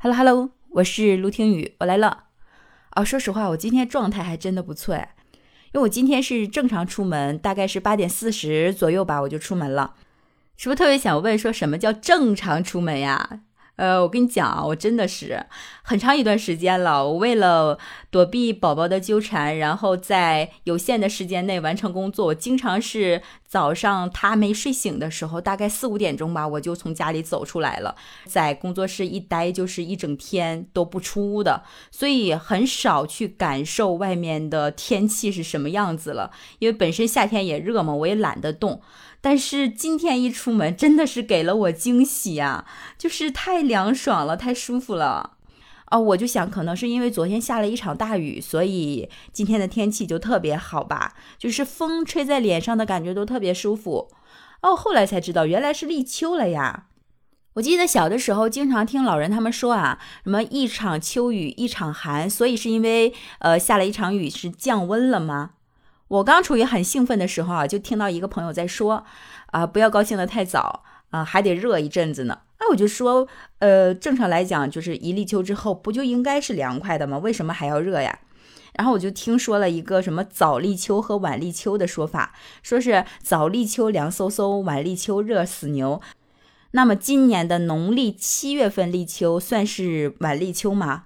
Hello Hello，我是卢听雨，我来了。啊，说实话，我今天状态还真的不错哎，因为我今天是正常出门，大概是八点四十左右吧，我就出门了。是不是特别想问，说什么叫正常出门呀？呃，我跟你讲啊，我真的是很长一段时间了。我为了躲避宝宝的纠缠，然后在有限的时间内完成工作，我经常是早上他没睡醒的时候，大概四五点钟吧，我就从家里走出来了，在工作室一待就是一整天都不出屋的，所以很少去感受外面的天气是什么样子了。因为本身夏天也热嘛，我也懒得动。但是今天一出门，真的是给了我惊喜呀！就是太凉爽了，太舒服了哦，我就想，可能是因为昨天下了一场大雨，所以今天的天气就特别好吧？就是风吹在脸上的感觉都特别舒服哦。后来才知道，原来是立秋了呀！我记得小的时候经常听老人他们说啊，什么一场秋雨一场寒，所以是因为呃下了一场雨是降温了吗？我刚处于很兴奋的时候啊，就听到一个朋友在说，啊，不要高兴的太早啊，还得热一阵子呢。哎，我就说，呃，正常来讲，就是一立秋之后不就应该是凉快的吗？为什么还要热呀？然后我就听说了一个什么早立秋和晚立秋的说法，说是早立秋凉飕飕，晚立秋热死牛。那么今年的农历七月份立秋算是晚立秋吗？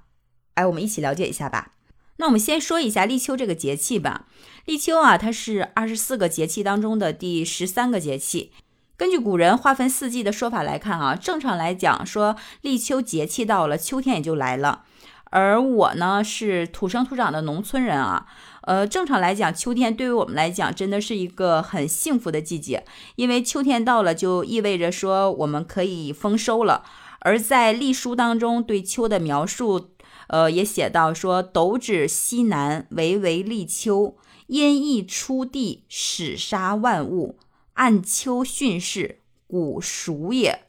哎，我们一起了解一下吧。那我们先说一下立秋这个节气吧。立秋啊，它是二十四个节气当中的第十三个节气。根据古人划分四季的说法来看啊，正常来讲说立秋节气到了，秋天也就来了。而我呢是土生土长的农村人啊，呃，正常来讲，秋天对于我们来讲真的是一个很幸福的季节，因为秋天到了就意味着说我们可以丰收了。而在隶书当中对秋的描述。呃，也写到说，斗指西南，微微立秋，阴翳出地，始杀万物，按秋训世，古熟也。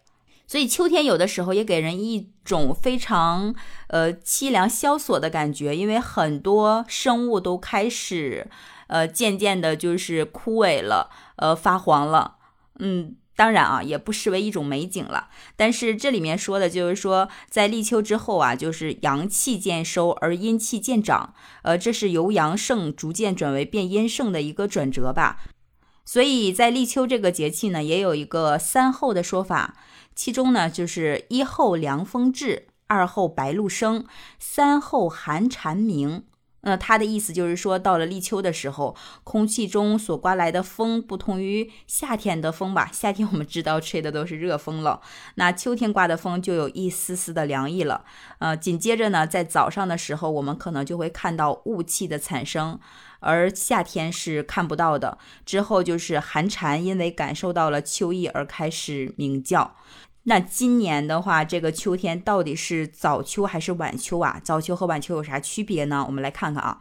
所以秋天有的时候也给人一种非常呃凄凉萧索的感觉，因为很多生物都开始呃渐渐的就是枯萎了，呃发黄了，嗯。当然啊，也不失为一种美景了。但是这里面说的就是说，在立秋之后啊，就是阳气渐收，而阴气渐长。呃，这是由阳盛逐渐转为变阴盛的一个转折吧。所以在立秋这个节气呢，也有一个三候的说法，其中呢就是一候凉风至，二候白露生，三候寒蝉鸣。那他的意思就是说，到了立秋的时候，空气中所刮来的风不同于夏天的风吧？夏天我们知道吹的都是热风了，那秋天刮的风就有一丝丝的凉意了。呃，紧接着呢，在早上的时候，我们可能就会看到雾气的产生，而夏天是看不到的。之后就是寒蝉，因为感受到了秋意而开始鸣叫。那今年的话，这个秋天到底是早秋还是晚秋啊？早秋和晚秋有啥区别呢？我们来看看啊。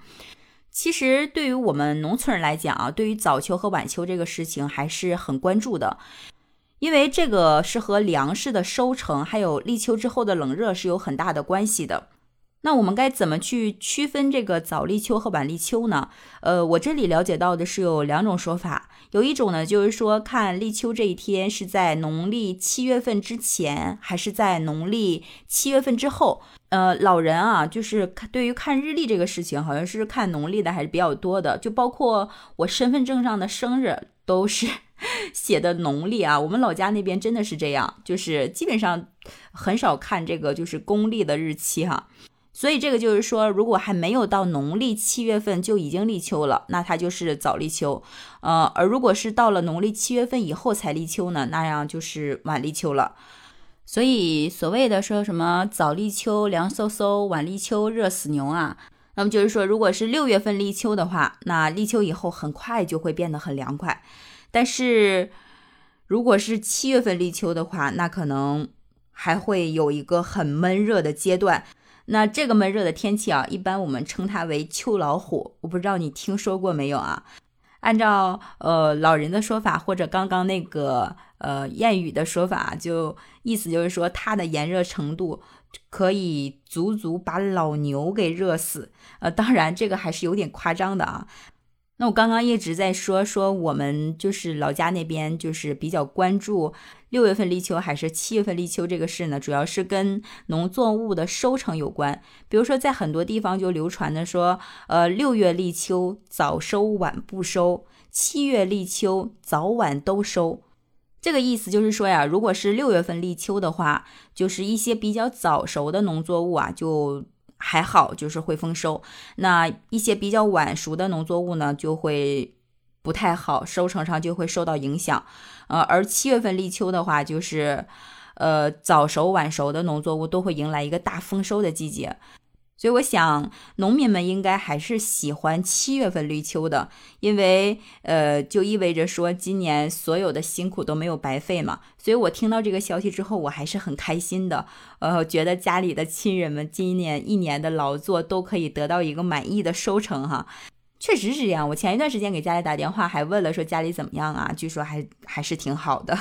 其实对于我们农村人来讲啊，对于早秋和晚秋这个事情还是很关注的，因为这个是和粮食的收成还有立秋之后的冷热是有很大的关系的。那我们该怎么去区分这个早立秋和晚立秋呢？呃，我这里了解到的是有两种说法，有一种呢就是说看立秋这一天是在农历七月份之前，还是在农历七月份之后。呃，老人啊，就是对于看日历这个事情，好像是看农历的还是比较多的，就包括我身份证上的生日都是 写的农历啊。我们老家那边真的是这样，就是基本上很少看这个就是公历的日期哈。所以这个就是说，如果还没有到农历七月份就已经立秋了，那它就是早立秋。呃，而如果是到了农历七月份以后才立秋呢，那样就是晚立秋了。所以所谓的说什么早立秋凉飕飕，晚立秋热死牛啊，那么就是说，如果是六月份立秋的话，那立秋以后很快就会变得很凉快。但是如果是七月份立秋的话，那可能还会有一个很闷热的阶段。那这个闷热的天气啊，一般我们称它为秋老虎。我不知道你听说过没有啊？按照呃老人的说法，或者刚刚那个呃谚语的说法，就意思就是说它的炎热程度可以足足把老牛给热死。呃，当然这个还是有点夸张的啊。那我刚刚一直在说说我们就是老家那边就是比较关注六月份立秋还是七月份立秋这个事呢，主要是跟农作物的收成有关。比如说在很多地方就流传的说，呃，六月立秋早收晚不收，七月立秋早晚都收。这个意思就是说呀，如果是六月份立秋的话，就是一些比较早熟的农作物啊，就。还好，就是会丰收。那一些比较晚熟的农作物呢，就会不太好，收成上就会受到影响。呃，而七月份立秋的话，就是，呃，早熟晚熟的农作物都会迎来一个大丰收的季节。所以我想，农民们应该还是喜欢七月份立秋的，因为呃，就意味着说今年所有的辛苦都没有白费嘛。所以我听到这个消息之后，我还是很开心的。呃，觉得家里的亲人们今年一年的劳作都可以得到一个满意的收成哈。确实是这样。我前一段时间给家里打电话，还问了说家里怎么样啊？据说还还是挺好的。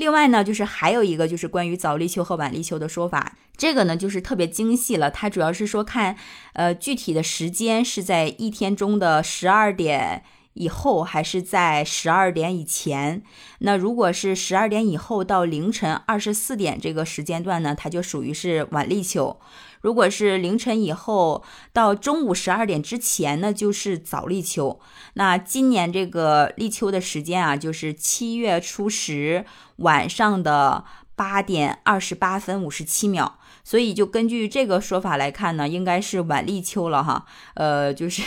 另外呢，就是还有一个就是关于早立秋和晚立秋的说法，这个呢就是特别精细了。它主要是说看，呃，具体的时间是在一天中的十二点以后，还是在十二点以前。那如果是十二点以后到凌晨二十四点这个时间段呢，它就属于是晚立秋。如果是凌晨以后到中午十二点之前呢，就是早立秋。那今年这个立秋的时间啊，就是七月初十晚上的八点二十八分五十七秒。所以就根据这个说法来看呢，应该是晚立秋了哈。呃，就是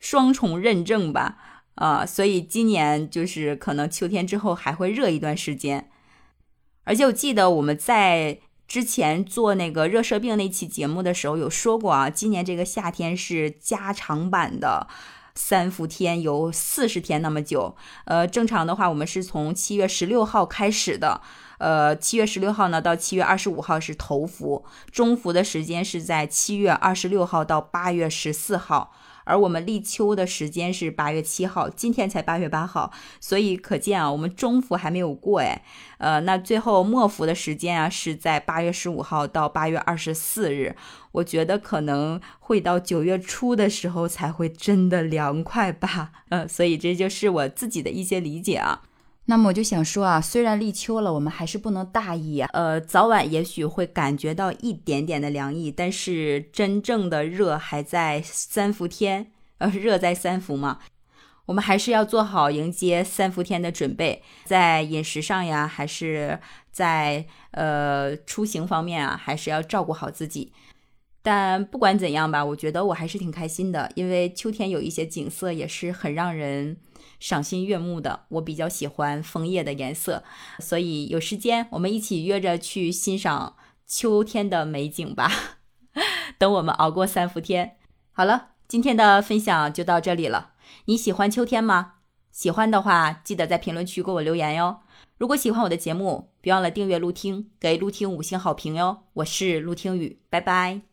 双重认证吧。啊，所以今年就是可能秋天之后还会热一段时间。而且我记得我们在。之前做那个热射病那期节目的时候有说过啊，今年这个夏天是加长版的三伏天，有四十天那么久。呃，正常的话，我们是从七月十六号开始的，呃，七月十六号呢到七月二十五号是头伏，中伏的时间是在七月二十六号到八月十四号。而我们立秋的时间是八月七号，今天才八月八号，所以可见啊，我们中伏还没有过哎，呃，那最后末伏的时间啊是在八月十五号到八月二十四日，我觉得可能会到九月初的时候才会真的凉快吧，嗯，所以这就是我自己的一些理解啊。那么我就想说啊，虽然立秋了，我们还是不能大意啊。呃，早晚也许会感觉到一点点的凉意，但是真正的热还在三伏天，呃，热在三伏嘛。我们还是要做好迎接三伏天的准备，在饮食上呀，还是在呃出行方面啊，还是要照顾好自己。但不管怎样吧，我觉得我还是挺开心的，因为秋天有一些景色也是很让人。赏心悦目的，我比较喜欢枫叶的颜色，所以有时间我们一起约着去欣赏秋天的美景吧。等我们熬过三伏天，好了，今天的分享就到这里了。你喜欢秋天吗？喜欢的话，记得在评论区给我留言哟。如果喜欢我的节目，别忘了订阅陆听，给陆听五星好评哟。我是陆听雨，拜拜。